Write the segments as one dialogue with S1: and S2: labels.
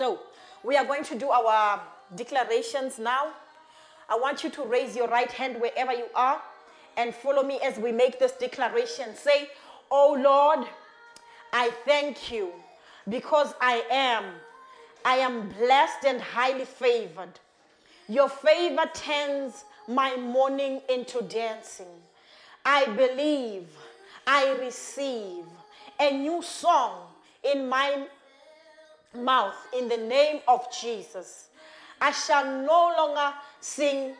S1: So, we are going to do our declarations now. I want you to raise your right hand wherever you are and follow me as we make this declaration. Say, Oh Lord, I thank you because I am. I am blessed and highly favored. Your favor turns my mourning into dancing. I believe, I receive a new song in my mouth in the name of Jesus. I shall no longer sing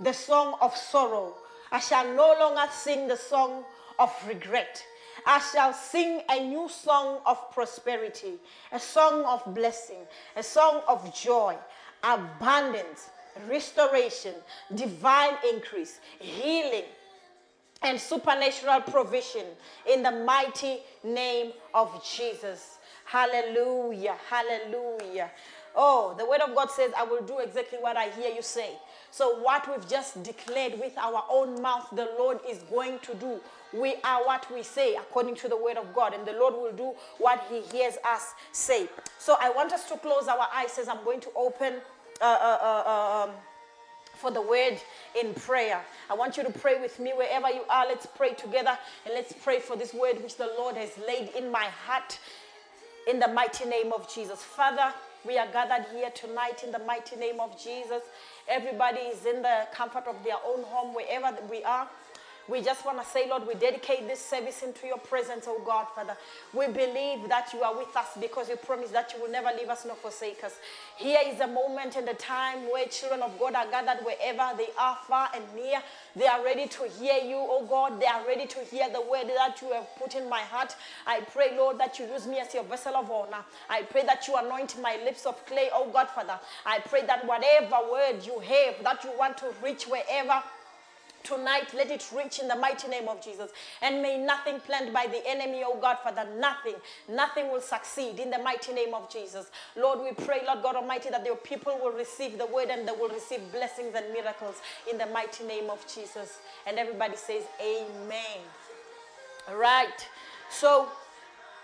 S1: the song of sorrow. I shall no longer sing the song of regret. I shall sing a new song of prosperity, a song of blessing, a song of joy, abundance, restoration, divine increase, healing, and supernatural provision in the mighty name of Jesus. Hallelujah. Hallelujah. Oh, the word of God says, I will do exactly what I hear you say. So, what we've just declared with our own mouth, the Lord is going to do. We are what we say according to the word of God, and the Lord will do what He hears us say. So, I want us to close our eyes as I'm going to open. Uh, uh, uh, um, for the word in prayer. I want you to pray with me wherever you are. Let's pray together and let's pray for this word which the Lord has laid in my heart in the mighty name of Jesus. Father, we are gathered here tonight in the mighty name of Jesus. Everybody is in the comfort of their own home, wherever we are. We just want to say, Lord, we dedicate this service into your presence, oh God, Father. We believe that you are with us because you promised that you will never leave us nor forsake us. Here is a moment and a time where children of God are gathered wherever they are, far and near. They are ready to hear you, oh God. They are ready to hear the word that you have put in my heart. I pray, Lord, that you use me as your vessel of honor. I pray that you anoint my lips of clay, oh God, Father. I pray that whatever word you have that you want to reach wherever Tonight, let it reach in the mighty name of Jesus. And may nothing planned by the enemy, oh God, Father, nothing, nothing will succeed in the mighty name of Jesus. Lord, we pray, Lord God Almighty, that your people will receive the word and they will receive blessings and miracles in the mighty name of Jesus. And everybody says, Amen. All right. So,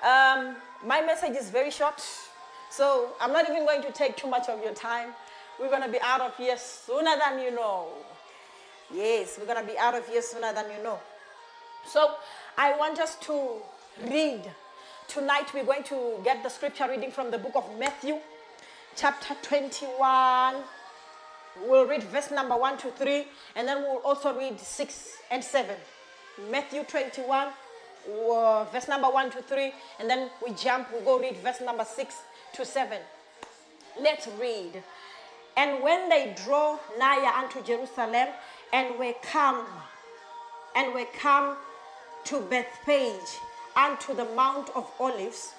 S1: um, my message is very short. So, I'm not even going to take too much of your time. We're going to be out of here sooner than you know. Yes, we're going to be out of here sooner than you know. So I want us to read. Tonight we're going to get the scripture reading from the book of Matthew, chapter 21. We'll read verse number 1 to 3, and then we'll also read 6 and 7. Matthew 21, uh, verse number 1 to 3, and then we jump, we go read verse number 6 to 7. Let's read. And when they draw nigh unto Jerusalem, and we come and we come to Bethphage unto the Mount of Olives.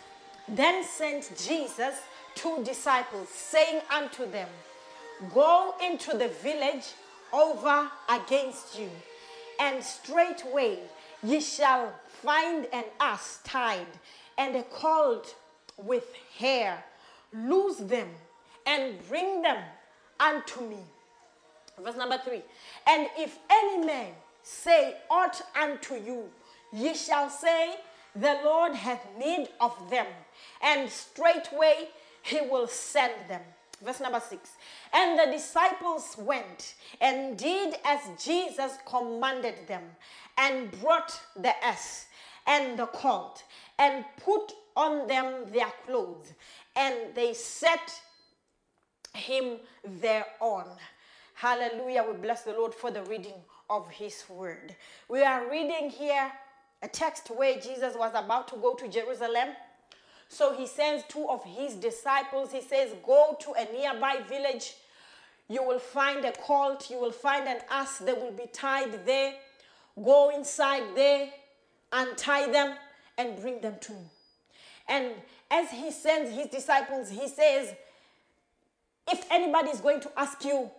S1: Then sent Jesus two disciples, saying unto them, Go into the village over against you, and straightway ye shall find an ass tied and a colt with hair. Loose them and bring them unto me. Verse number three. And if any man say aught unto you, ye shall say, The Lord hath need of them, and straightway he will send them. Verse number six. And the disciples went and did as Jesus commanded them, and brought the ass and the colt, and put on them their clothes, and they set him thereon. Hallelujah. We bless the Lord for the reading of his word. We are reading here a text where Jesus was about to go to Jerusalem. So he sends two of his disciples. He says, Go to a nearby village. You will find a cult. You will find an ass. They will be tied there. Go inside there, untie them, and bring them to me. And as he sends his disciples, he says, If anybody is going to ask you,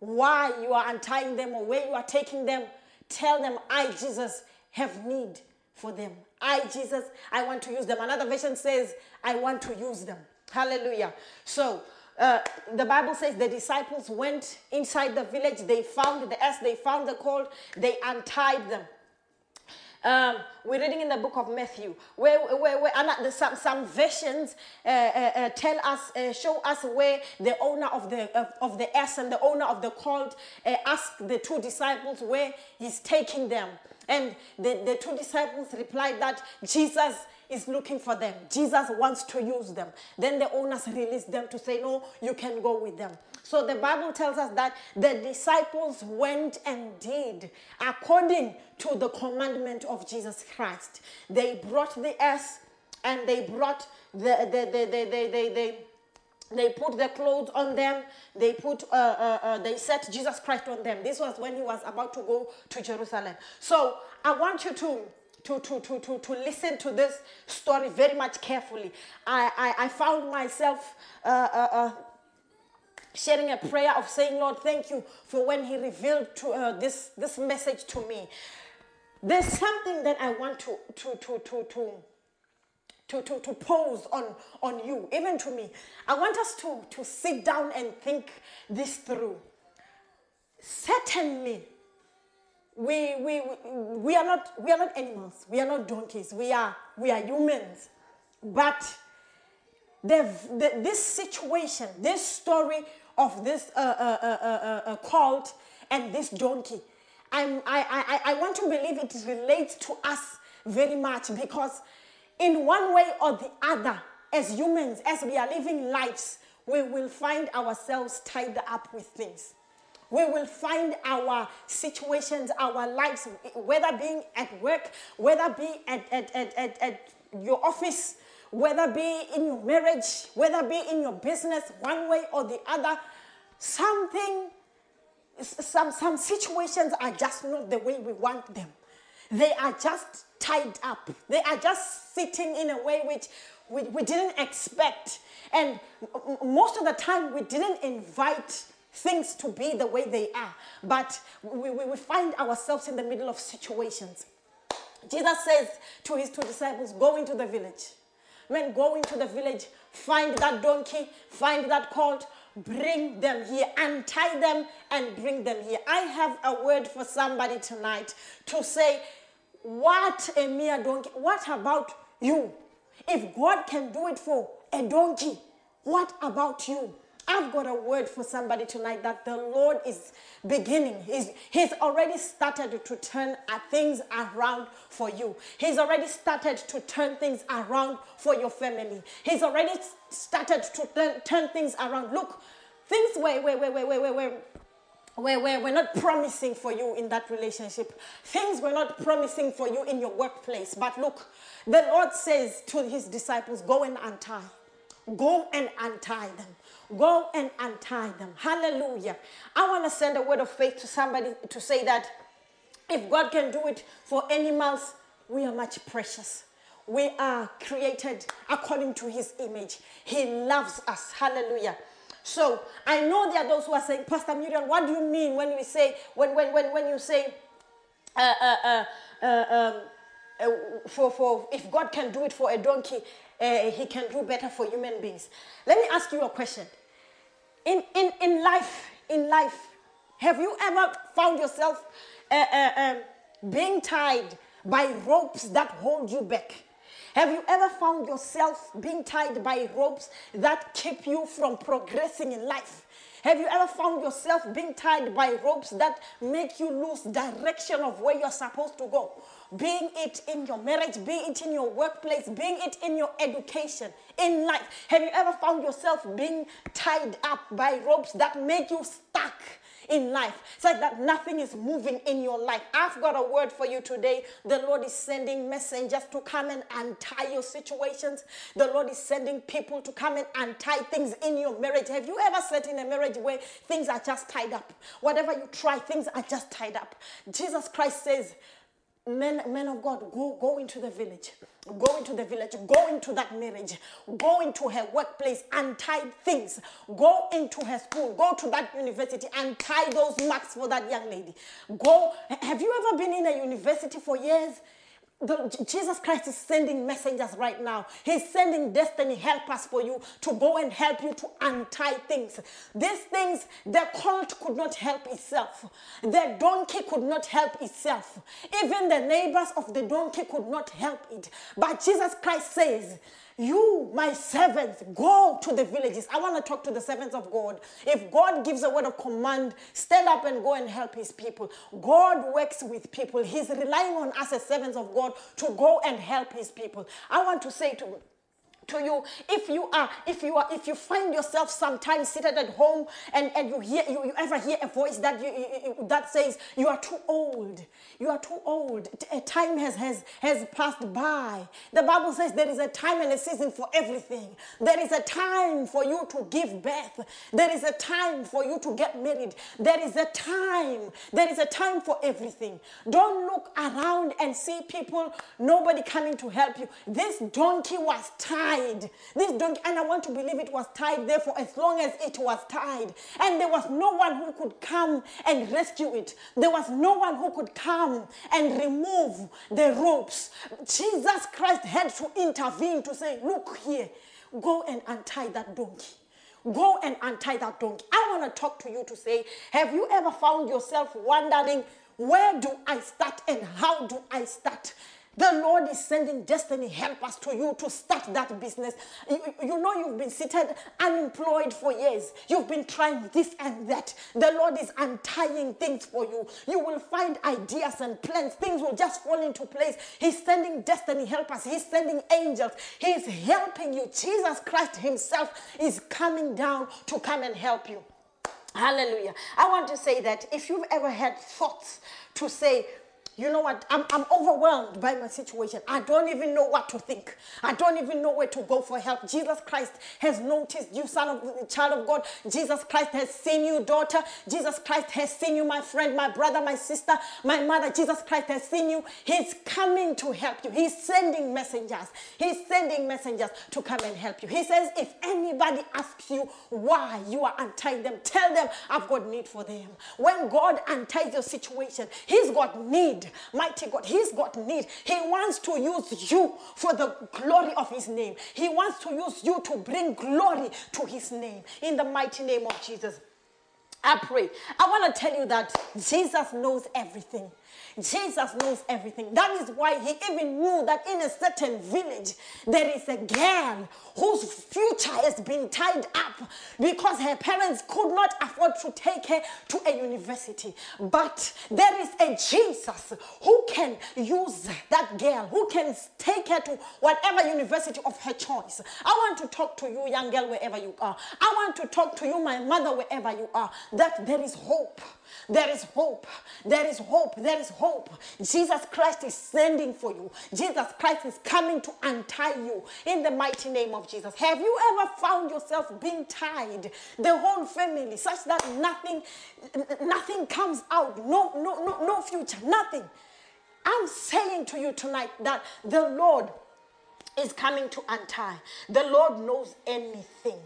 S1: why you are untying them or where you are taking them, tell them, I, Jesus, have need for them. I, Jesus, I want to use them. Another version says, I want to use them. Hallelujah. So, uh, the Bible says the disciples went inside the village. They found the ass, they found the colt, they untied them. Um, we're reading in the book of Matthew, where, where, where and some, some versions uh, uh, uh, tell us, uh, show us where the owner of the, of, of the ass and the owner of the colt uh, ask the two disciples where he's taking them. And the, the two disciples replied that Jesus is looking for them. Jesus wants to use them. Then the owners release them to say, No, you can go with them. So the Bible tells us that the disciples went and did according to the commandment of Jesus Christ. They brought the ass and they brought the, the, the, the, the, the, the they put their clothes on them they put uh, uh, uh, they set jesus christ on them this was when he was about to go to jerusalem so i want you to to, to, to, to, to listen to this story very much carefully. I, I, I found myself uh, uh, uh, sharing a prayer of saying, Lord, thank you for when He revealed to, uh, this, this message to me. There's something that I want to, to, to, to, to, to, to, to pose on, on you, even to me. I want us to, to sit down and think this through. Certainly, we, we, we, are not, we are not animals. We are not donkeys. We are, we are humans. But the, this situation, this story of this uh, uh, uh, uh, uh cult and this donkey, I'm, I, I, I want to believe it relates to us very much because, in one way or the other, as humans, as we are living lives, we will find ourselves tied up with things. We will find our situations, our lives, whether being at work, whether be at, at, at, at, at your office, whether be in your marriage, whether be in your business, one way or the other, something, some, some situations are just not the way we want them. They are just tied up. They are just sitting in a way which we, we didn't expect. And most of the time, we didn't invite things to be the way they are. But we, we, we find ourselves in the middle of situations. Jesus says to his two disciples, Go into the village. Men, go into the village, find that donkey, find that colt, bring them here, untie them and bring them here. I have a word for somebody tonight to say, What a mere donkey. What about you? If God can do it for a donkey, what about you? I've got a word for somebody tonight that the Lord is beginning. He's, he's already started to turn uh, things around for you. He's already started to turn things around for your family. He's already started to turn, turn things around. Look, things were, were, were, were, were, were, where, where we're not promising for you in that relationship. Things were not promising for you in your workplace. But look, the Lord says to his disciples, Go and untie. Go and untie them. Go and untie them. Hallelujah. I want to send a word of faith to somebody to say that if God can do it for animals, we are much precious. We are created according to his image. He loves us. Hallelujah. So I know there are those who are saying, Pastor Muriel, what do you mean when we say, when, when, when, when you say, uh, uh, uh, uh um, uh, for, for if God can do it for a donkey, uh, he can do better for human beings. Let me ask you a question in, in, in life, in life, have you ever found yourself uh, uh, um, being tied by ropes that hold you back? Have you ever found yourself being tied by ropes that keep you from progressing in life? Have you ever found yourself being tied by ropes that make you lose direction of where you're supposed to go? Being it in your marriage, being it in your workplace, being it in your education, in life. Have you ever found yourself being tied up by ropes that make you stuck? in life. It's like that nothing is moving in your life. I've got a word for you today. The Lord is sending messengers to come and untie your situations. The Lord is sending people to come and untie things in your marriage. Have you ever sat in a marriage where things are just tied up? Whatever you try, things are just tied up. Jesus Christ says, men, men of God, go, go into the village. Go into the village. Go into that marriage. Go into her workplace and tie things. Go into her school. Go to that university and tie those marks for that young lady. Go. Have you ever been in a university for years? The, Jesus Christ is sending messengers right now. He's sending destiny helpers for you to go and help you to untie things. These things, the colt could not help itself. The donkey could not help itself. Even the neighbors of the donkey could not help it. But Jesus Christ says, you, my servants, go to the villages. I want to talk to the servants of God. If God gives a word of command, stand up and go and help his people. God works with people. He's relying on us as servants of God to go and help his people. I want to say to to you. If you are if you are if you find yourself sometimes seated at home and and you hear you, you ever hear a voice that you, you, that says you are too old. You are too old. A time has has has passed by. The bible says there is a time and a season for everything. There is a time for you to give birth. There is a time for you to get married. There is a time. There is a time for everything. Don't look around and see people nobody coming to help you. This donkey was tired tied. This donkey, and I want to believe it was tied there for as long as it was tied. And there was no one who could come and rescue it. There was no one who could come and remove the ropes. Jesus Christ had to intervene to say, Look here, go and untie that donkey. Go and untie that donkey. I want to talk to you to say, Have you ever found yourself wondering, where do I start and how do I start? The Lord is sending destiny helpers to you to start that business. You, you, know, you've been seated unemployed for years. You've been trying this and that. The Lord is untying things for you. You will find ideas and plans. Things will just fall into place. He's sending destiny helpers, He's sending angels. He's helping you. Jesus Christ Himself is coming down to come and help you. Hallelujah. I want to say that if you've ever had thoughts to say, you know what? I'm, I'm overwhelmed by my situation. I don't even know what to think. I don't even know where to go for help. Jesus Christ has noticed you, son of child of God. Jesus Christ has seen you, daughter. Jesus Christ has seen you, my friend, my brother, my sister, my mother. Jesus Christ has seen you. He's coming to help you. He's sending messengers. He's sending messengers to come and help you. He says, if anybody asks you why you are untying them, tell them I've got need for them. When God unties your situation, He's got need Mighty God, He's got need. He wants to use you for the glory of His name. He wants to use you to bring glory to His name. In the mighty name of Jesus. I pray. I want to tell you that Jesus knows everything. Jesus knows everything. That is why he even knew that in a certain village there is a girl whose future has been tied up because her parents could not afford to take her to a university. But there is a Jesus who can use that girl, who can take her to whatever university of her choice. I want to talk to you, young girl, wherever you are. I want to talk to you, my mother, wherever you are, that there is hope. There is hope. There is hope. There is hope. Jesus Christ is sending for you. Jesus Christ is coming to untie you in the mighty name of Jesus. Have you ever found yourself being tied, the whole family, such that nothing, nothing comes out, no, no, no, no future, nothing? I'm saying to you tonight that the Lord is coming to untie. The Lord knows anything.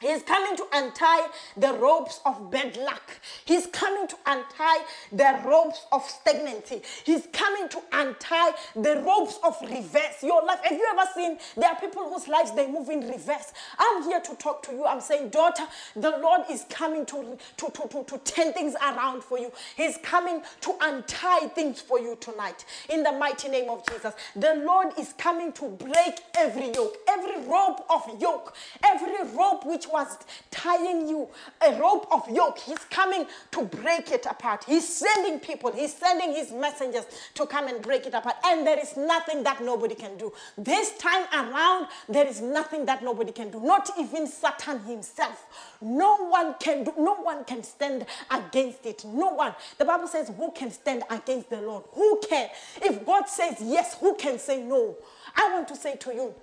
S1: He's coming to untie the ropes of bad luck. He's coming to untie the ropes of stagnancy. He's coming to untie the ropes of reverse. Your life. Have you ever seen there are people whose lives they move in reverse? I'm here to talk to you. I'm saying, daughter, the Lord is coming to, to, to, to, to turn things around for you. He's coming to untie things for you tonight. In the mighty name of Jesus. The Lord is coming to break every yoke, every rope of yoke, every rope which was tying you, a rope of yoke. He's coming to break it apart. He's sending people, he's sending his messengers to come and break it apart. And there is nothing that nobody can do. This time around, there is nothing that nobody can do. Not even Satan himself. No one can do, no one can stand against it. No one. The Bible says, Who can stand against the Lord? Who can? If God says yes, who can say no? I want to say to you,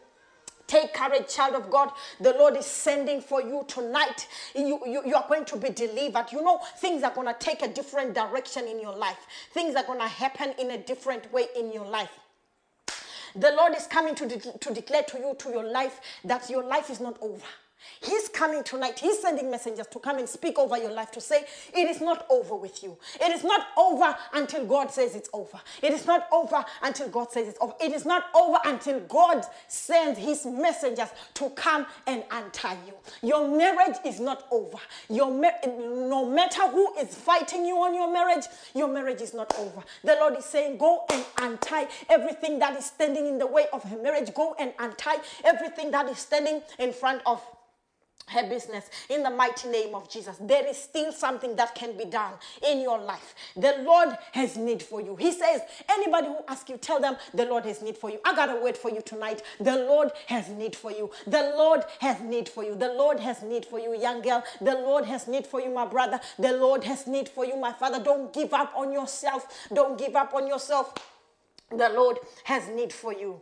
S1: Take courage, child of God. The Lord is sending for you tonight. You, you, you are going to be delivered. You know, things are going to take a different direction in your life, things are going to happen in a different way in your life. The Lord is coming to, de- to declare to you, to your life, that your life is not over. He's coming tonight. He's sending messengers to come and speak over your life to say, It is not over with you. It is not over until God says it's over. It is not over until God says it's over. It is not over until God sends His messengers to come and untie you. Your marriage is not over. Your no matter who is fighting you on your marriage, your marriage is not over. The Lord is saying, Go and untie everything that is standing in the way of her marriage. Go and untie everything that is standing in front of her business in the mighty name of Jesus. There is still something that can be done in your life. The Lord has need for you. He says, anybody who asks you, tell them the Lord has need for you. I got a word for you tonight. The Lord has need for you. The Lord has need for you. The Lord has need for you, young girl. The Lord has need for you, my brother. The Lord has need for you, my father. Don't give up on yourself. Don't give up on yourself. The Lord has need for you.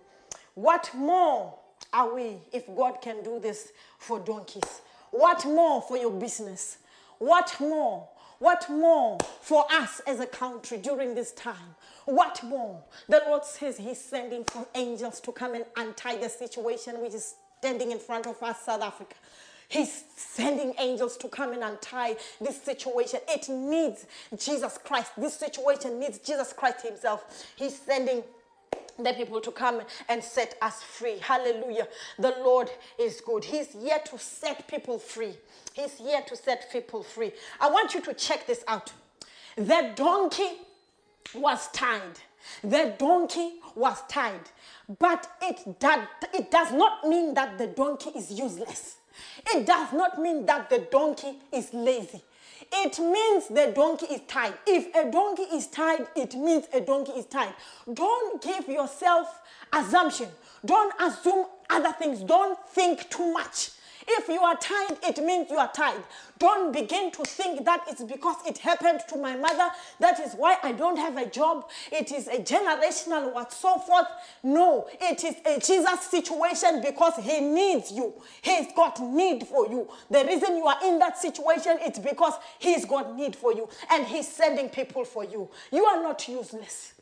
S1: What more are we if God can do this for donkeys? What more for your business? What more? What more for us as a country during this time? What more? The Lord says He's sending for angels to come and untie the situation which is standing in front of us, South Africa. He's sending angels to come and untie this situation. It needs Jesus Christ. This situation needs Jesus Christ Himself. He's sending the people to come and set us free. Hallelujah. The Lord is good. He's here to set people free. He's here to set people free. I want you to check this out. The donkey was tied. The donkey was tied. But it, that, it does not mean that the donkey is useless. It does not mean that the donkey is lazy. It means the donkey is tied. If a donkey is tied, it means a donkey is tied. Don't give yourself assumption. Don't assume other things. Don't think too much. If you are tied, it means you are tied. Don't begin to think that it's because it happened to my mother. That is why I don't have a job. It is a generational what so forth. No, it is a Jesus situation because he needs you. He's got need for you. The reason you are in that situation it's because he's got need for you and he's sending people for you. You are not useless.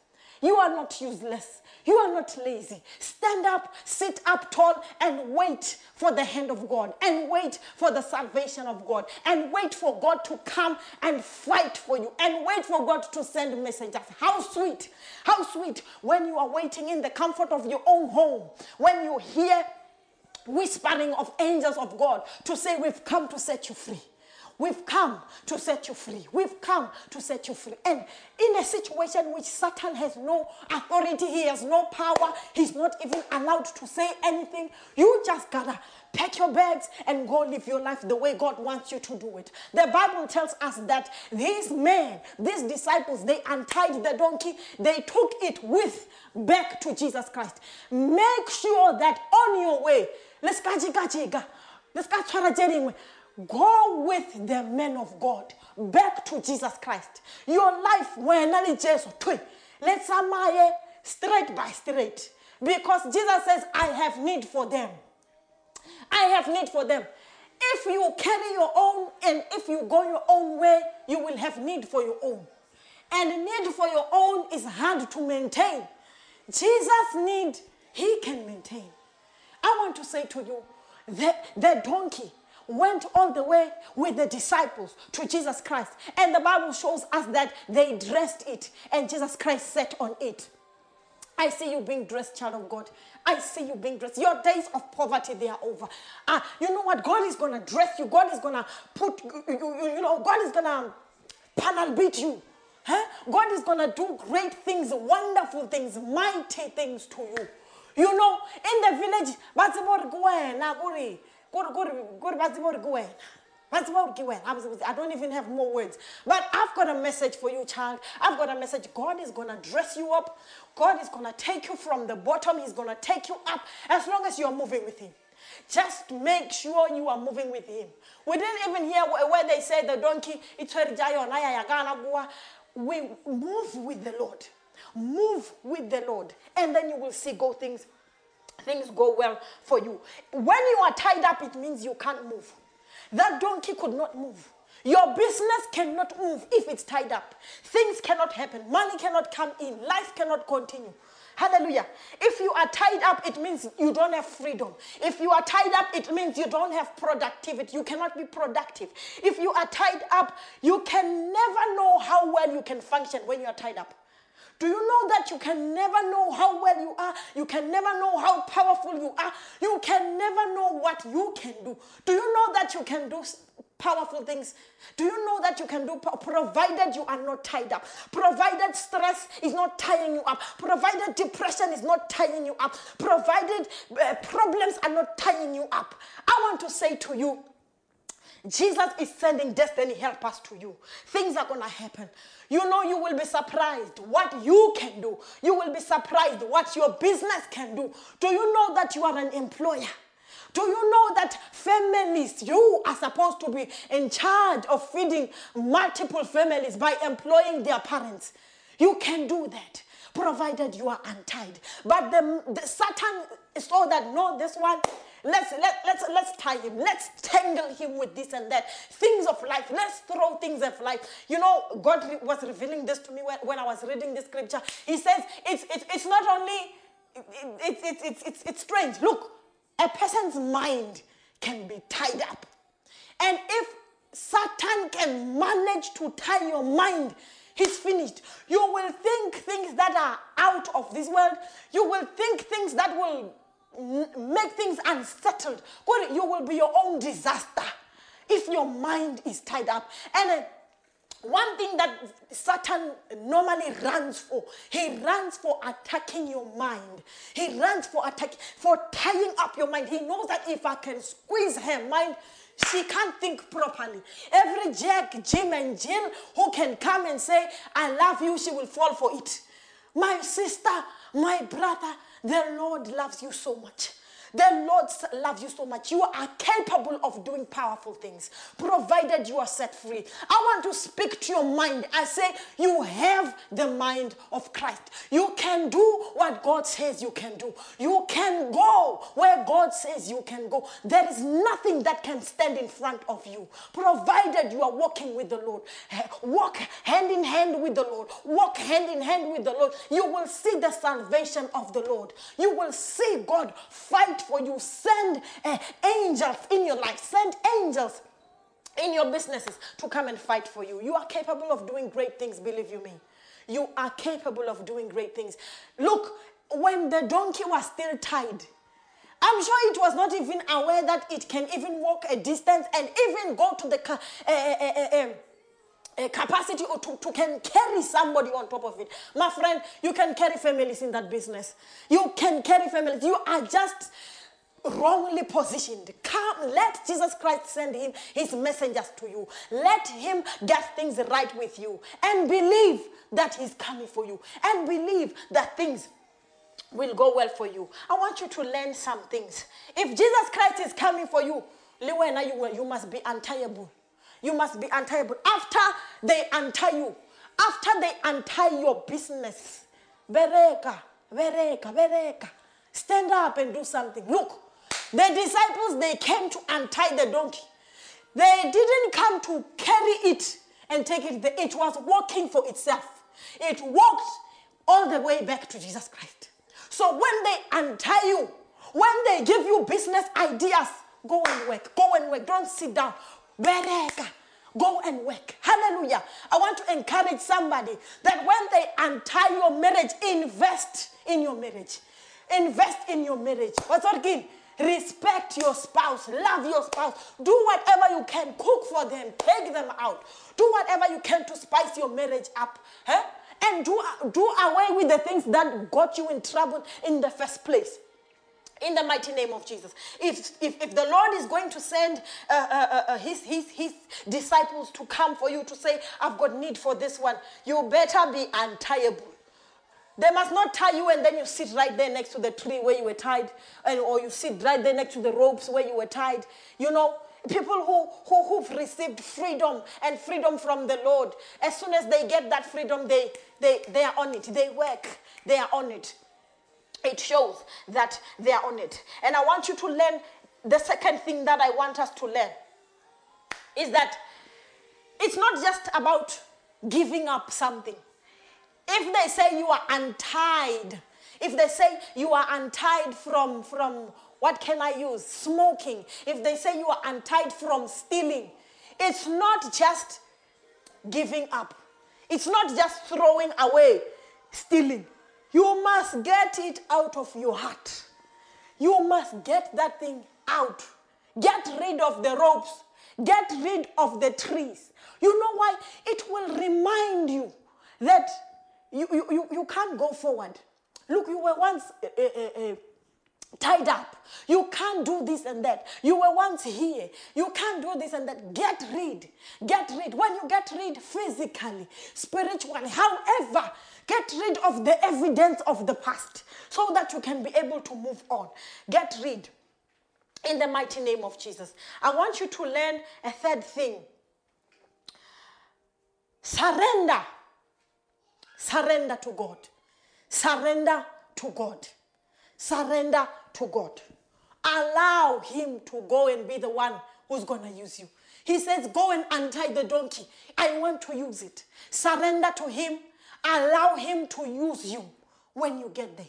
S1: You are not useless. You are not lazy. Stand up, sit up tall, and wait for the hand of God, and wait for the salvation of God, and wait for God to come and fight for you, and wait for God to send messengers. How sweet, how sweet when you are waiting in the comfort of your own home, when you hear whispering of angels of God to say, We've come to set you free. We've come to set you free. We've come to set you free. And in a situation which Satan has no authority, he has no power, he's not even allowed to say anything, you just gotta pack your bags and go live your life the way God wants you to do it. The Bible tells us that these men, these disciples, they untied the donkey, they took it with back to Jesus Christ. Make sure that on your way, let's let's Go with the men of God back to Jesus Christ. Your life when Jesus let's straight by straight. Because Jesus says, I have need for them. I have need for them. If you carry your own and if you go your own way, you will have need for your own. And need for your own is hard to maintain. Jesus' need, he can maintain. I want to say to you, the, the donkey went all the way with the disciples to Jesus Christ. And the Bible shows us that they dressed it and Jesus Christ sat on it. I see you being dressed, child of God. I see you being dressed. Your days of poverty, they are over. Ah, you know what? God is going to dress you. God is going to put, you, you, you know, God is going to panel beat you. Huh? God is going to do great things, wonderful things, mighty things to you. You know, in the village, I don't even have more words. But I've got a message for you, child. I've got a message. God is going to dress you up. God is going to take you from the bottom. He's going to take you up as long as you're moving with Him. Just make sure you are moving with Him. We didn't even hear where they said the donkey, it's we move with the Lord. Move with the Lord. And then you will see go things things go well for you. When you are tied up, it means you can't move. That donkey could not move. Your business cannot move if it's tied up. Things cannot happen. Money cannot come in. Life cannot continue. Hallelujah. If you are tied up, it means you don't have freedom. If you are tied up, it means you don't have productivity. You cannot be productive. If you are tied up, you can never know how well you can function when you are tied up. Do you know that you can never know how well you are? You can never know how powerful you are. You can never know what you can do. Do you know that you can do powerful things. Do you know that you can do, provided you are not tied up, provided stress is not tying you up, provided depression is not tying you up, provided uh, problems are not tying you up. I want to say to you, Jesus is sending destiny helpers to you. Things are going to happen. You know, you will be surprised what you can do. You will be surprised what your business can do. Do you know that you are an employer? Do you know that families, you are supposed to be in charge of feeding multiple families by employing their parents? You can do that provided you are untied. But the, the Satan saw that no, this one, let's let, let's let's tie him, let's tangle him with this and that. Things of life, let's throw things of life. You know, God was revealing this to me when, when I was reading this scripture. He says it's it's, it's not only it's, it's, it's, it's, it's strange. Look, a person's mind can be tied up. And if Satan can manage to tie your mind, he's finished. You will think things that are out of this world. You will think things that will make things unsettled. You will be your own disaster if your mind is tied up. And uh, one thing that Satan normally runs for, he runs for attacking your mind. He runs for attack for tying up your mind. He knows that if I can squeeze her mind, she can't think properly. Every Jack, Jim, and Jill who can come and say, I love you, she will fall for it. My sister, my brother, the Lord loves you so much. The Lord loves you so much. You are capable of doing powerful things, provided you are set free. I want to speak to your mind. I say, you have the mind of Christ. You can do what God says you can do. You can go where God says you can go. There is nothing that can stand in front of you, provided you are walking with the Lord. Walk hand in hand with the Lord. Walk hand in hand with the Lord. You will see the salvation of the Lord. You will see God fight fight for you. Send uh, angels in your life. Send angels in your businesses to come and fight for you. You are capable of doing great things, believe you me. You are capable of doing great things. Look, when the donkey was still tied, I'm sure it was not even aware that it can even walk a distance and even go to the uh, uh, uh, capacity or to, to can carry somebody on top of it. My friend, you can carry families in that business. You can carry families. You are just wrongly positioned. Come, let Jesus Christ send him his messengers to you. Let him get things right with you and believe that he's coming for you and believe that things will go well for you. I want you to learn some things. If Jesus Christ is coming for you, Liwena, you, you must be untieable. You must be untieable. After they untie you, after they untie your business, bereka, bereka, bereka, stand up and do something. Look, the disciples, they came to untie the donkey. They didn't come to carry it and take it. It was walking for itself. It walked all the way back to Jesus Christ. So when they untie you, when they give you business ideas, go and work. Go and work. Don't sit down. Bereka. Go and work. Hallelujah. I want to encourage somebody that when they untie your marriage, invest in your marriage. Invest in your marriage. What's that again? Respect your spouse. Love your spouse. Do whatever you can. Cook for them. Take them out. Do whatever you can to spice your marriage up. Huh? And do, do away with the things that got you in trouble in the first place in the mighty name of Jesus. If, if, if the Lord is going to send uh, uh, uh, uh, his, his, his disciples to come for you to say, I've got need for this one, you better be untieable. They must not tie you and then you sit right there next to the tree where you were tied, and, or you sit right there next to the ropes where you were tied. You know, people who, who, who've received freedom and freedom from the Lord, as soon as they get that freedom, they, they, they are on it. They work, they are on it. It shows that they are on it. And I want you to learn the second thing that I want us to learn is that it's not just about giving up something. If they say you are untied, If they say you are untied from, from what can I use? Smoking. If they say you are untied from stealing, it's not just giving up. It's not just throwing away stealing. You must get it out of your heart. You must get that thing out. Get rid of the ropes. Get rid of the trees. You know why? It will remind you that you, you, you, you can't go forward. Look, you were once uh, uh, uh, tied up. You can't do this and that. You were once here. You can't do this and that. Get rid. Get rid. When you get rid physically, spiritually, however, get rid of the evidence of the past so that you can be able to move on. Get rid. In the mighty name of Jesus. I want you to learn a third thing surrender. Surrender to God. Surrender to God. Surrender to God. Allow Him to go and be the one who's going to use you. He says, Go and untie the donkey. I want to use it. Surrender to Him. Allow Him to use you when you get there.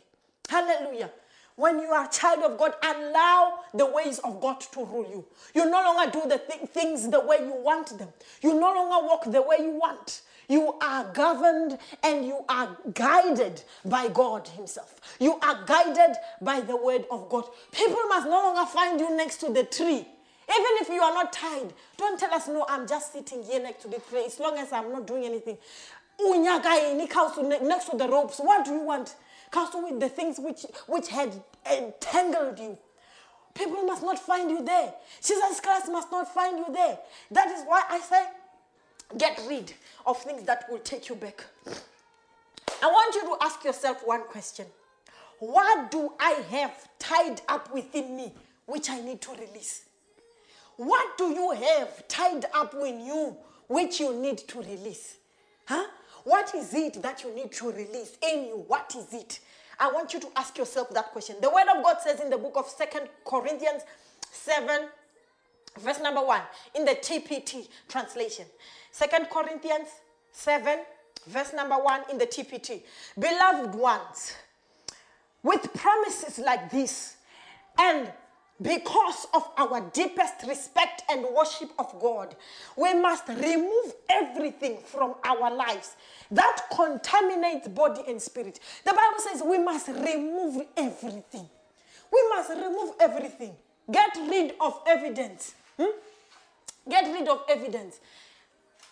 S1: Hallelujah. When you are a child of God, allow the ways of God to rule you. You no longer do the th- things the way you want them. You no longer walk the way you want. You are governed and you are guided by God Himself. You are guided by the word of God. People must no longer find you next to the tree. Even if you are not tied, don't tell us, no, I'm just sitting here next to the tree as long as I'm not doing anything. Next to the ropes, what do you want? Castle with the things which, which had entangled you. People must not find you there. Jesus Christ must not find you there. That is why I say, get rid of things that will take you back. I want you to ask yourself one question What do I have tied up within me which I need to release? What do you have tied up in you which you need to release? Huh? What is it that you need to release in you? What is it? I want you to ask yourself that question. The word of God says in the book of Second Corinthians 7, verse number 1, in the TPT translation. Second Corinthians 7, verse number 1 in the TPT. Beloved ones, with promises like this, and because of our deepest respect and worship of God, we must remove everything from our lives that contaminates body and spirit. The Bible says we must remove everything. We must remove everything. Get rid of evidence. Hmm? Get rid of evidence.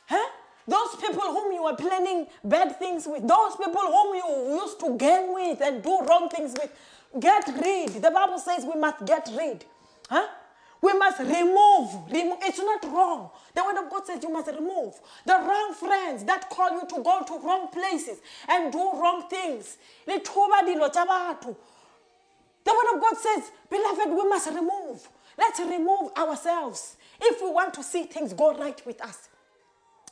S1: Huh? Those people whom you were planning bad things with, those people whom you used to gang with and do wrong things with, Get rid. The Bible says we must get rid. Huh? We must remove. remove. It's not wrong. The word of God says you must remove the wrong friends that call you to go to wrong places and do wrong things. The word of God says, beloved, we must remove. Let's remove ourselves if we want to see things go right with us.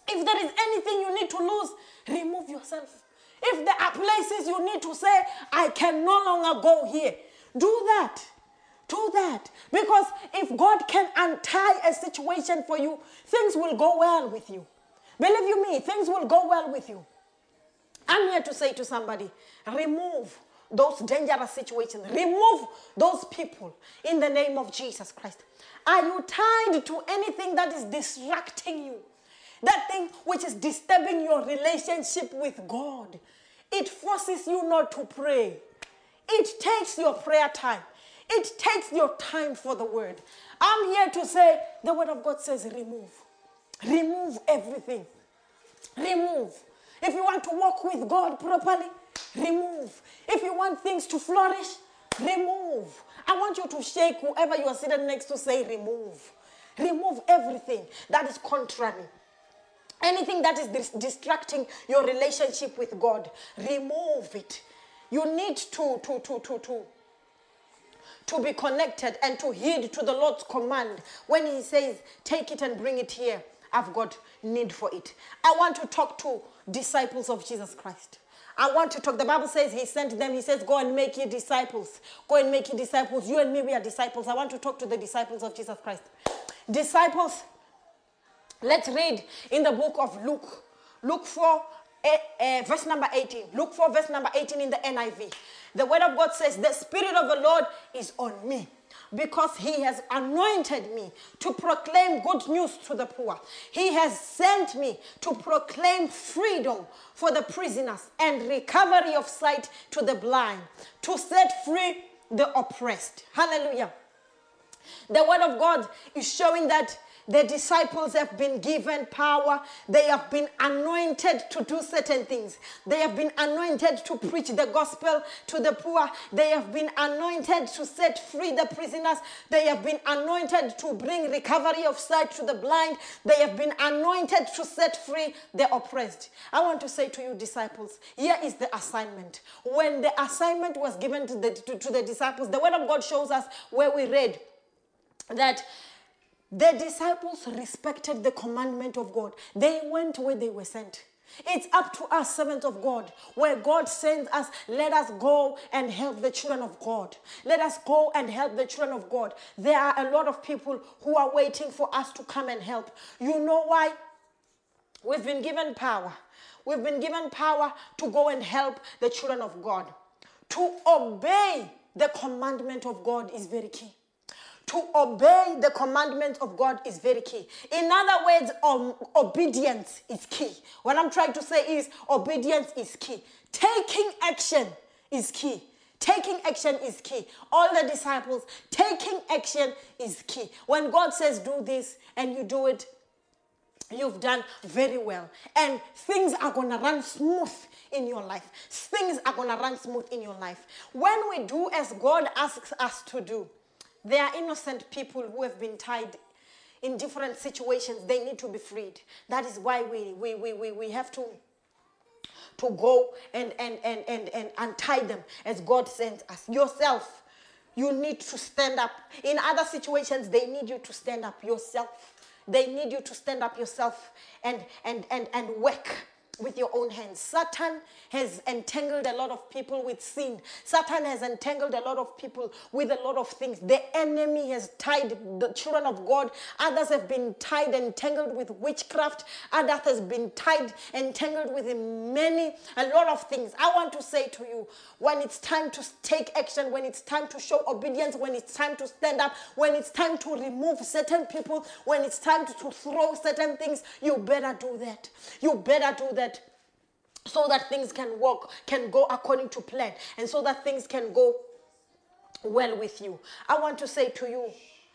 S1: If there is anything you need to lose, remove yourself. If there are places you need to say, I can no longer go here, do that. Do that. Because if God can untie a situation for you, things will go well with you. Believe you me, things will go well with you. I'm here to say to somebody remove those dangerous situations, remove those people in the name of Jesus Christ. Are you tied to anything that is distracting you? That thing which is disturbing your relationship with God. It forces you not to pray. It takes your prayer time. It takes your time for the word. I'm here to say the word of God says remove. Remove everything. Remove. If you want to walk with God properly, remove. If you want things to flourish, remove. I want you to shake whoever you are sitting next to say remove. Remove everything that is contrary Anything that is dis- distracting your relationship with God, remove it. You need to, to, to, to, to, to be connected and to heed to the Lord's command when He says, Take it and bring it here. I've got need for it. I want to talk to disciples of Jesus Christ. I want to talk. The Bible says He sent them. He says, Go and make ye disciples. Go and make ye disciples. You and me, we are disciples. I want to talk to the disciples of Jesus Christ. Disciples Let's read in the book of Luke, Luke 4 eh, eh, verse number 18. Look for verse number 18 in the NIV. The word of God says, The Spirit of the Lord is on me because he has anointed me to proclaim good news to the poor. He has sent me to proclaim freedom for the prisoners and recovery of sight to the blind, to set free the oppressed. Hallelujah. The word of God is showing that the disciples have been given power. They have been anointed to do certain things. They have been anointed to preach the gospel to the poor. They have been anointed to set free the prisoners. They have been anointed to bring recovery of sight to the blind. They have been anointed to set free the oppressed. I want to say to you, disciples, here is the assignment. When the assignment was given to the, to, to the disciples, the word of God shows us where we read that the disciples respected the commandment of God. They went where they were sent. It's up to us, servants of God, where God sends us. Let us go and help the children of God. Let us go and help the children of God. There are a lot of people who are waiting for us to come and help. You know why? We've been given power. We've been given power to go and help the children of God. To obey the commandment of God is very key to obey the commandments of God is very key. In other words, um, obedience is key. What I'm trying to say is obedience is key. Taking action is key. Taking action is key. All the disciples, taking action is key. When God says do this and you do it, you've done very well. And things are going to run smooth in your life. Things are going to run smooth in your life. When we do as God asks us to do, there are innocent people who have been tied in different situations. They need to be freed. That is why we, we, we, we, we have to to go and, and, and, and, and untie them as God sends us. Yourself, you need to stand up. In other situations, they need you to stand up yourself. They need you to stand up yourself and, and, and, and work with your own hands. Satan has entangled a lot of people with sin. Satan has entangled a lot of people with a lot of things. The enemy has tied the children of God. Others have been tied and entangled with witchcraft. Others has been tied and entangled with many, a lot of things. I want to say to you, when it's time to take action, when it's time to show obedience, when it's time to stand up, when it's time to remove certain people, when it's time to, to throw certain things, you better do that. You better do that so that things can work, can go according to plan, and so that things can go well with you. I want to say to you,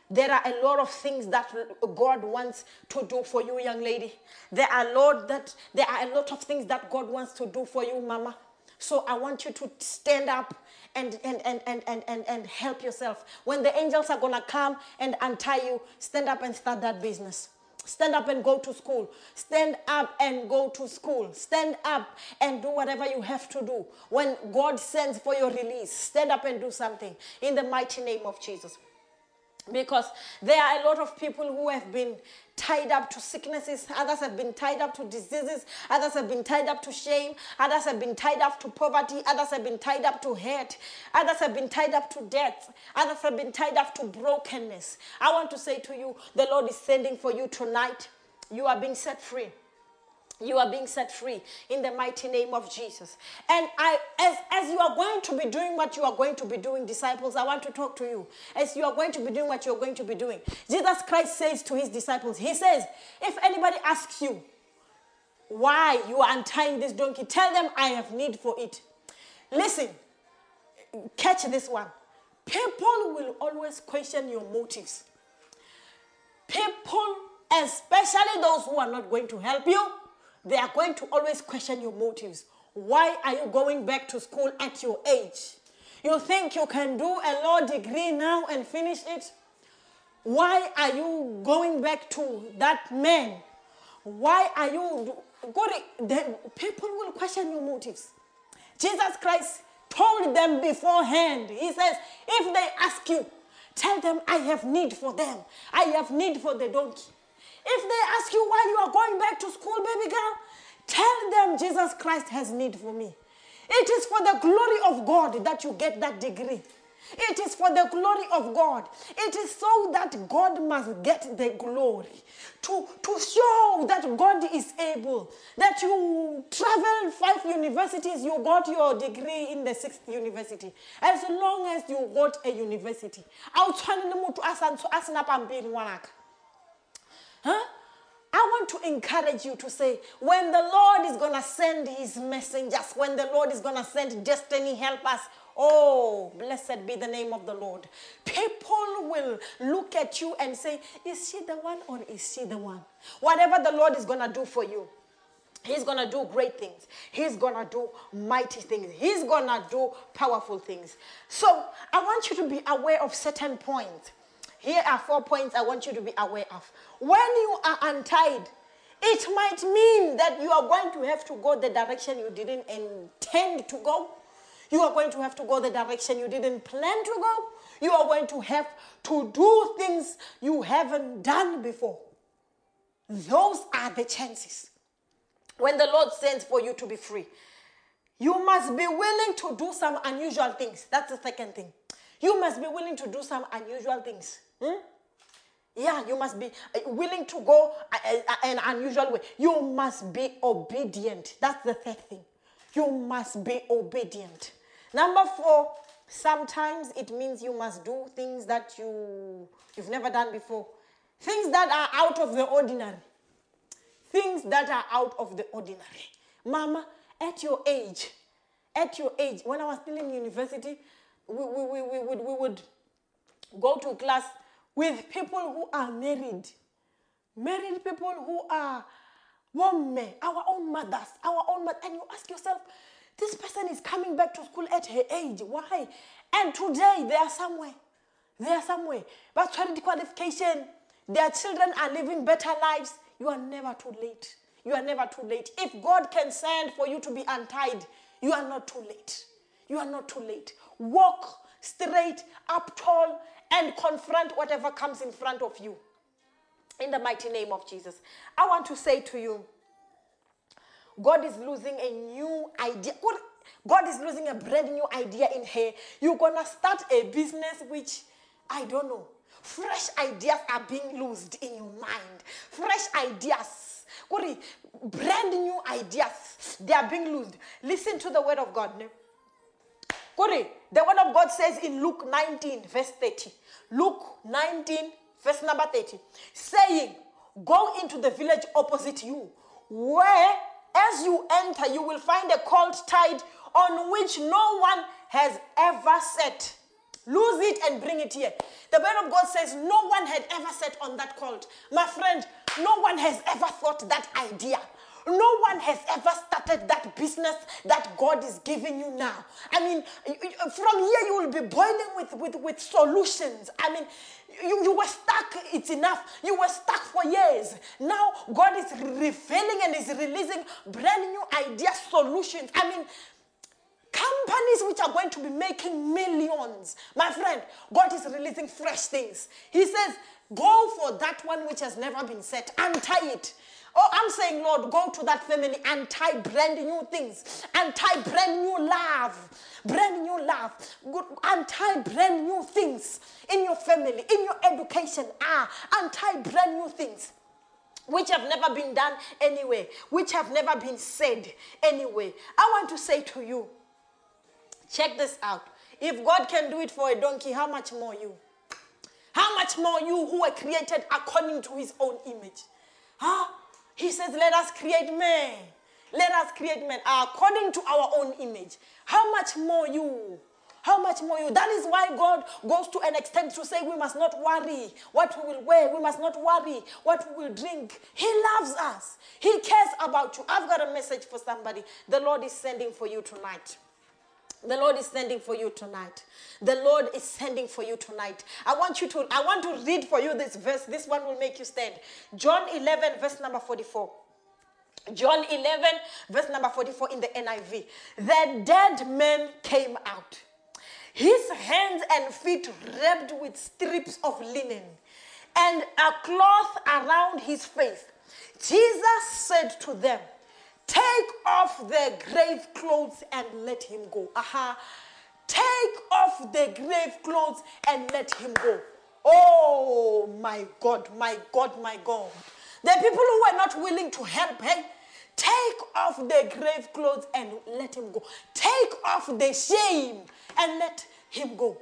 S1: there are a lot of things that God wants to do for you, young lady. There are Lord that there are a lot of things that God wants to do for you, mama. So I want you to stand up and and and and and and, and help yourself. When the angels are gonna come and untie you, stand up and start that business. Stand up and go to school. Stand up and go to school. Stand up and do whatever you have to do. When God sends for your release, stand up and do something in the mighty name of Jesus. Because there are a lot of people who have been tied up to sicknesses, others have been tied up to diseases, others have been tied up to shame, others have been tied up to poverty, others have been tied up to hate, others have been tied up to death, others have been tied up to brokenness. I want to say to you, the Lord is sending for you tonight. You are being set free you are being set free in the mighty name of Jesus. And I as as you are going to be doing what you are going to be doing disciples, I want to talk to you. As you are going to be doing what you are going to be doing. Jesus Christ says to his disciples, he says, if anybody asks you why you are untying this donkey, tell them I have need for it. Listen, catch this one. People will always question your motives. People, especially those who are not going to help you, they are going to always question your motives. Why are you going back to school at your age? You think you can do a law degree now and finish it? Why are you going back to that man? Why are you going? Then people will question your motives. Jesus Christ told them beforehand. He says, if they ask you, tell them I have need for them. I have need for the donkey. If they ask you why you are going back to school, baby girl, tell them Jesus Christ has need for me. It is for the glory of God that you get that degree. It is for the glory of God. It is so that God must get the glory. To, to show that God is able. That you travel five universities, you got your degree in the sixth university. As long as you got a university. Huh? I want to encourage you to say, when the Lord is going to send his messengers, when the Lord is going to send destiny helpers, oh, blessed be the name of the Lord. People will look at you and say, is she the one or is she the one? Whatever the Lord is going to do for you, He's going to do great things. He's going to do mighty things. He's going to do powerful things. So I want you to be aware of certain points here are four points I want you to be aware of. When you are untied, it might mean that you are going to have to go the direction you didn't intend to go. You are going to have to go the direction you didn't plan to go. You are going to have to do things you haven't done before. Those are the chances. When the Lord sends for you to be free, you must be willing to do some unusual things. That's the second thing. You must be willing to do some unusual things. Hmm? Yeah, you must be uh, willing to go an uh, uh, unusual way. You must be obedient. That's the third thing. You must be obedient. Number four, sometimes it means you must do things that you you've never done before. Things that are out of the ordinary. Things that are out of the ordinary. Mama, at your age, at your age, when I was still in university, we, we, we, we, would, we would go to class with people who are married. Married people who are women, our own mothers, our own mothers. And you ask yourself, this person is coming back to school at her age. Why? And today they are somewhere. They are somewhere. But charity qualification, their children are living better lives. You are never too late. You are never too late. If God can send for you to be untied, you are not too late. You are not too late. Walk straight, up tall, and confront whatever comes in front of you. In the mighty name of Jesus. I want to say to you, God is losing a new idea. God is losing a brand new idea in here. You're going to start a business which, I don't know, fresh ideas are being loosed in your mind. Fresh ideas. Brand new ideas. They are being loosed. Listen to the word of God. The word of God says in Luke 19, verse 30. Luke 19, verse number 30. Saying, Go into the village opposite you, where as you enter, you will find a colt tied on which no one has ever sat. Lose it and bring it here. The word of God says no one had ever sat on that colt. My friend, no one has ever thought that idea. No one has ever started that business that God is giving you now. I mean, from here you will be boiling with, with, with solutions. I mean, you, you were stuck, it's enough. You were stuck for years. Now God is revealing and is releasing brand new ideas, solutions. I mean, companies which are going to be making millions. My friend, God is releasing fresh things. He says, go for that one which has never been set, untie it. Oh, I'm saying, Lord, go to that family and tie brand new things, and tie brand new love, brand new love, and tie brand new things in your family, in your education, ah, and tie brand new things which have never been done anyway, which have never been said anyway. I want to say to you, check this out. If God can do it for a donkey, how much more you? How much more you who were created according to his own image? Huh? He says, Let us create man. Let us create man according to our own image. How much more you? How much more you? That is why God goes to an extent to say we must not worry what we will wear. We must not worry what we will drink. He loves us. He cares about you. I've got a message for somebody. The Lord is sending for you tonight. The Lord is sending for you tonight. The Lord is sending for you tonight. I want you to I want to read for you this verse. This one will make you stand. John 11 verse number 44. John 11 verse number 44 in the NIV. The dead man came out. His hands and feet wrapped with strips of linen and a cloth around his face. Jesus said to them, Take off the grave clothes and let him go. Aha. take off the grave clothes and let him go. Oh my God, my God, my God. The people who were not willing to help, hey, take off the grave clothes and let him go. Take off the shame and let him go.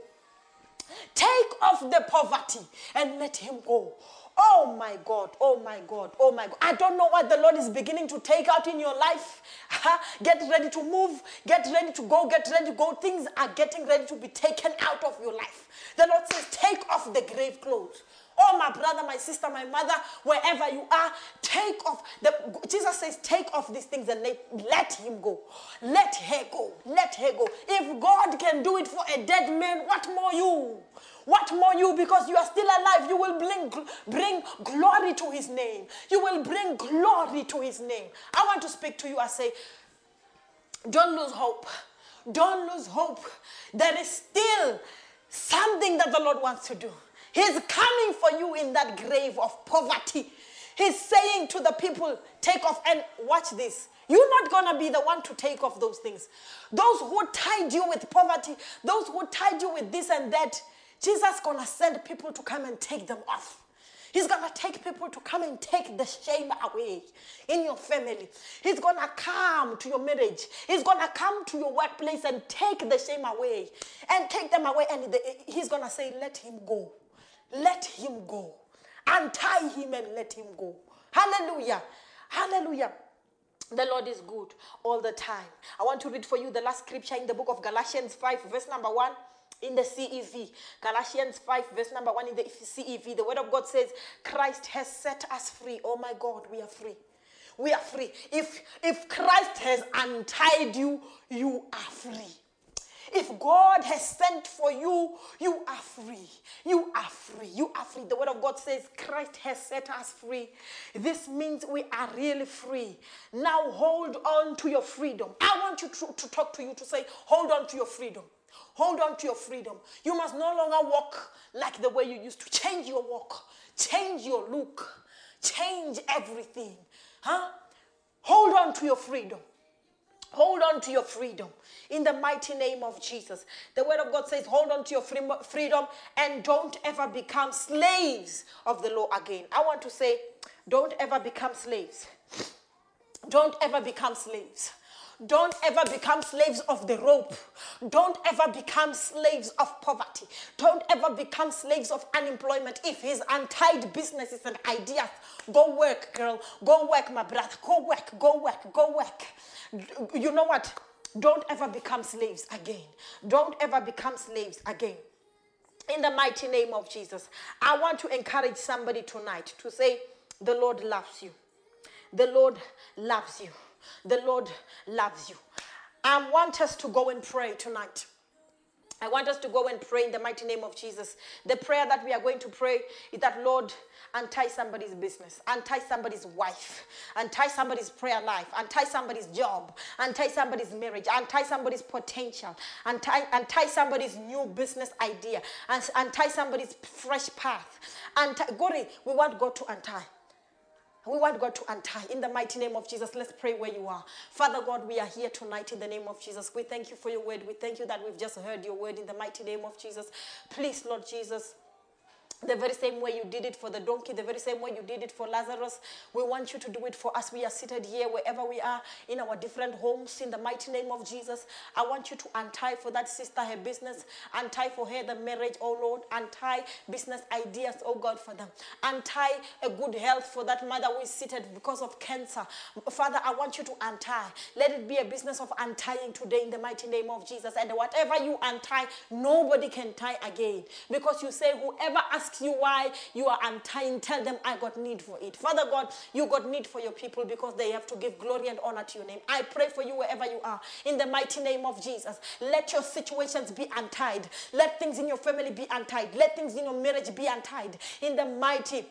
S1: Take off the poverty and let him go. Oh my God, oh my God, oh my God. I don't know what the Lord is beginning to take out in your life. get ready to move, get ready to go, get ready to go. Things are getting ready to be taken out of your life. The Lord says, Take off the grave clothes. Oh, my brother, my sister, my mother, wherever you are, take off. The, Jesus says, take off these things and let, let him go. Let her go. Let her go. If God can do it for a dead man, what more you? What more you? Because you are still alive, you will bring, bring glory to his name. You will bring glory to his name. I want to speak to you. I say, don't lose hope. Don't lose hope. There is still something that the Lord wants to do. He's coming for you in that grave of poverty. He's saying to the people, take off and watch this. You're not going to be the one to take off those things. Those who tied you with poverty, those who tied you with this and that, Jesus going to send people to come and take them off. He's going to take people to come and take the shame away in your family. He's going to come to your marriage. He's going to come to your workplace and take the shame away and take them away. And the, he's going to say, Let him go. Let him go. Untie him and let him go. Hallelujah. Hallelujah. The Lord is good all the time. I want to read for you the last scripture in the book of Galatians 5, verse number 1 in the CEV. Galatians 5, verse number 1 in the CEV. The word of God says, Christ has set us free. Oh my God, we are free. We are free. If, if Christ has untied you, you are free. If God has sent for you, you are free. You are free. You are free. The word of God says Christ has set us free. This means we are really free. Now hold on to your freedom. I want you to, to talk to you to say, hold on to your freedom. Hold on to your freedom. You must no longer walk like the way you used to. Change your walk, change your look, change everything. Huh? Hold on to your freedom. Hold on to your freedom in the mighty name of Jesus. The word of God says, Hold on to your freedom and don't ever become slaves of the law again. I want to say, Don't ever become slaves. Don't ever become slaves. Don't ever become slaves of the rope. Don't ever become slaves of poverty. Don't ever become slaves of unemployment. If he's untied businesses and ideas, go work, girl. Go work, my brother. Go work, go work, go work. You know what? Don't ever become slaves again. Don't ever become slaves again. In the mighty name of Jesus, I want to encourage somebody tonight to say, The Lord loves you. The Lord loves you. The Lord loves you. I want us to go and pray tonight. I want us to go and pray in the mighty name of Jesus. The prayer that we are going to pray is that, Lord, untie somebody's business, untie somebody's wife, untie somebody's prayer life, untie somebody's job, untie somebody's marriage, untie somebody's potential, untie, untie somebody's new business idea, untie somebody's fresh path. Untie, God, we want God to untie. We want God to untie in the mighty name of Jesus. Let's pray where you are. Father God, we are here tonight in the name of Jesus. We thank you for your word. We thank you that we've just heard your word in the mighty name of Jesus. Please, Lord Jesus. The very same way you did it for the donkey, the very same way you did it for Lazarus, we want you to do it for us. We are seated here wherever we are in our different homes in the mighty name of Jesus. I want you to untie for that sister her business, untie for her the marriage, oh Lord, untie business ideas, oh God, for them, untie a good health for that mother who is seated because of cancer. Father, I want you to untie. Let it be a business of untying today in the mighty name of Jesus. And whatever you untie, nobody can tie again because you say, whoever asks ask you why you are untying, tell them I got need for it. Father God, you got need for your people because they have to give glory and honor to your name. I pray for you wherever you are. In the mighty name of Jesus, let your situations be untied. Let things in your family be untied. Let things in your marriage be untied. In the mighty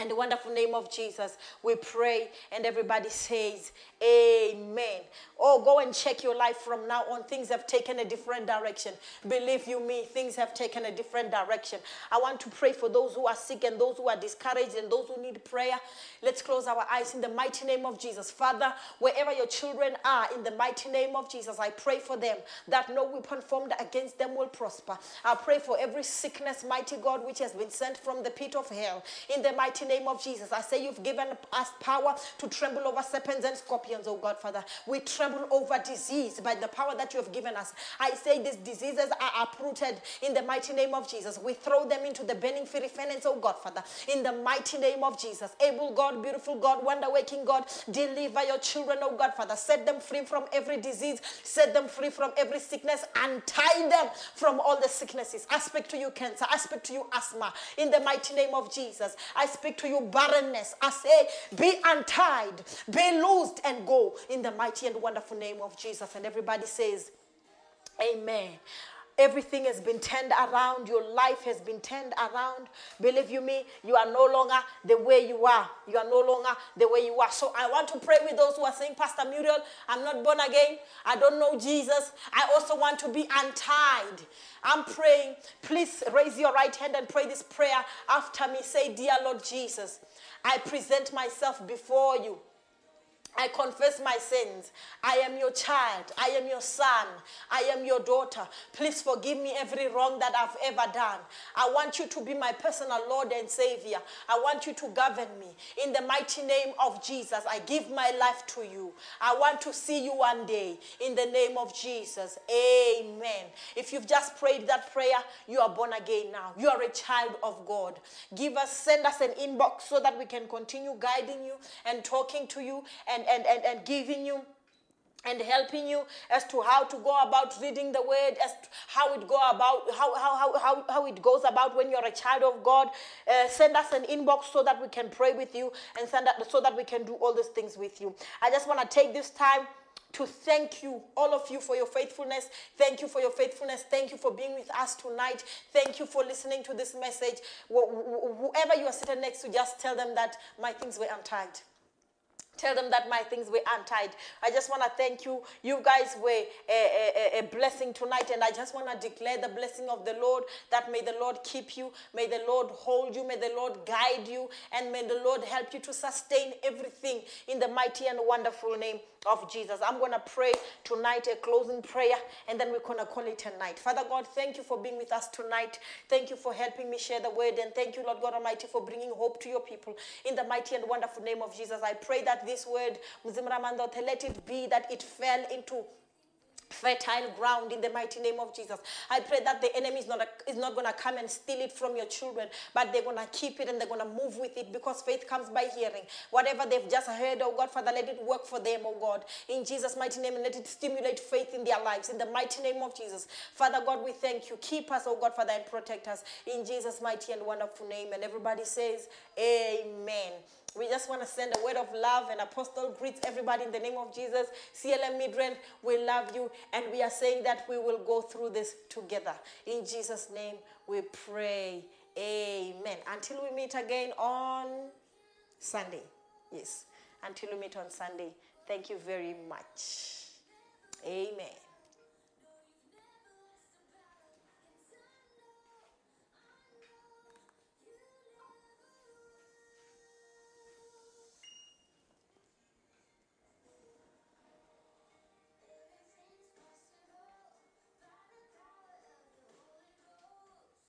S1: In the wonderful name of Jesus, we pray, and everybody says, Amen. Oh, go and check your life from now on. Things have taken a different direction. Believe you me, things have taken a different direction. I want to pray for those who are sick and those who are discouraged and those who need prayer. Let's close our eyes in the mighty name of Jesus. Father, wherever your children are, in the mighty name of Jesus, I pray for them that no weapon formed against them will prosper. I pray for every sickness, mighty God, which has been sent from the pit of hell. In the mighty name of Jesus, I say you've given us power to tremble over serpents and scorpions, oh God, Father. We tremble over disease by the power that you have given us. I say these diseases are uprooted in the mighty name of Jesus. We throw them into the burning fiery furnace, oh God, Father, in the mighty name of Jesus. Able God, beautiful God, wonder waking God, deliver your children, oh God, Father. Set them free from every disease, set them free from every sickness, untie them from all the sicknesses. I speak to you, cancer. I speak to you, asthma, in the mighty name of Jesus. I speak to you, barrenness. I say, be untied, be loosed, and go in the mighty and wonderful name of Jesus. And everybody says, Amen. Everything has been turned around. Your life has been turned around. Believe you me, you are no longer the way you are. You are no longer the way you are. So I want to pray with those who are saying, Pastor Muriel, I'm not born again. I don't know Jesus. I also want to be untied. I'm praying. Please raise your right hand and pray this prayer after me. Say, Dear Lord Jesus, I present myself before you. I confess my sins. I am your child. I am your son. I am your daughter. Please forgive me every wrong that I've ever done. I want you to be my personal Lord and Savior. I want you to govern me. In the mighty name of Jesus, I give my life to you. I want to see you one day. In the name of Jesus. Amen. If you've just prayed that prayer, you are born again now. You are a child of God. Give us, send us an inbox so that we can continue guiding you and talking to you and and, and, and, giving you and helping you as to how to go about reading the word as how it go about how, how, how, how, it goes about when you're a child of god uh, send us an inbox so that we can pray with you and send that so that we can do all these things with you i just want to take this time to thank you, all of you, for your faithfulness. Thank you for your faithfulness. Thank you for being with us tonight. Thank you for listening to this message. Whoever you are sitting next to, just tell them that my things were untied. Tell them that my things were untied. I just want to thank you. You guys were a, a, a, blessing tonight, and I just want to declare the blessing of the Lord that may the Lord keep you, may the Lord hold you, may the Lord guide you, and may the Lord help you to sustain everything in the mighty and wonderful name of Jesus. I'm going to pray tonight a closing prayer, and then we're going to call it a night. Father God, thank you for being with us tonight. Thank you for helping me share the word, and thank you, Lord God Almighty, for bringing hope to your people. In the mighty and wonderful name of Jesus, I pray that this word, let it be that it fell into fertile ground in the mighty name of Jesus. I pray that the enemy is not, is not going to come and steal it from your children, but they're going to keep it and they're going to move with it because faith comes by hearing. Whatever they've just heard, oh God, Father, let it work for them, oh God. In Jesus' mighty name, and let it stimulate faith in their lives. In the mighty name of Jesus. Father God, we thank you. Keep us, oh God, Father, and protect us. In Jesus' mighty and wonderful name. And everybody says, Amen. We just want to send a word of love and apostle greets everybody in the name of Jesus. CLM Midrand, we love you and we are saying that we will go through this together. In Jesus' name we pray. Amen. Until we meet again on Sunday. Yes. Until we meet on Sunday. Thank you very much. Amen.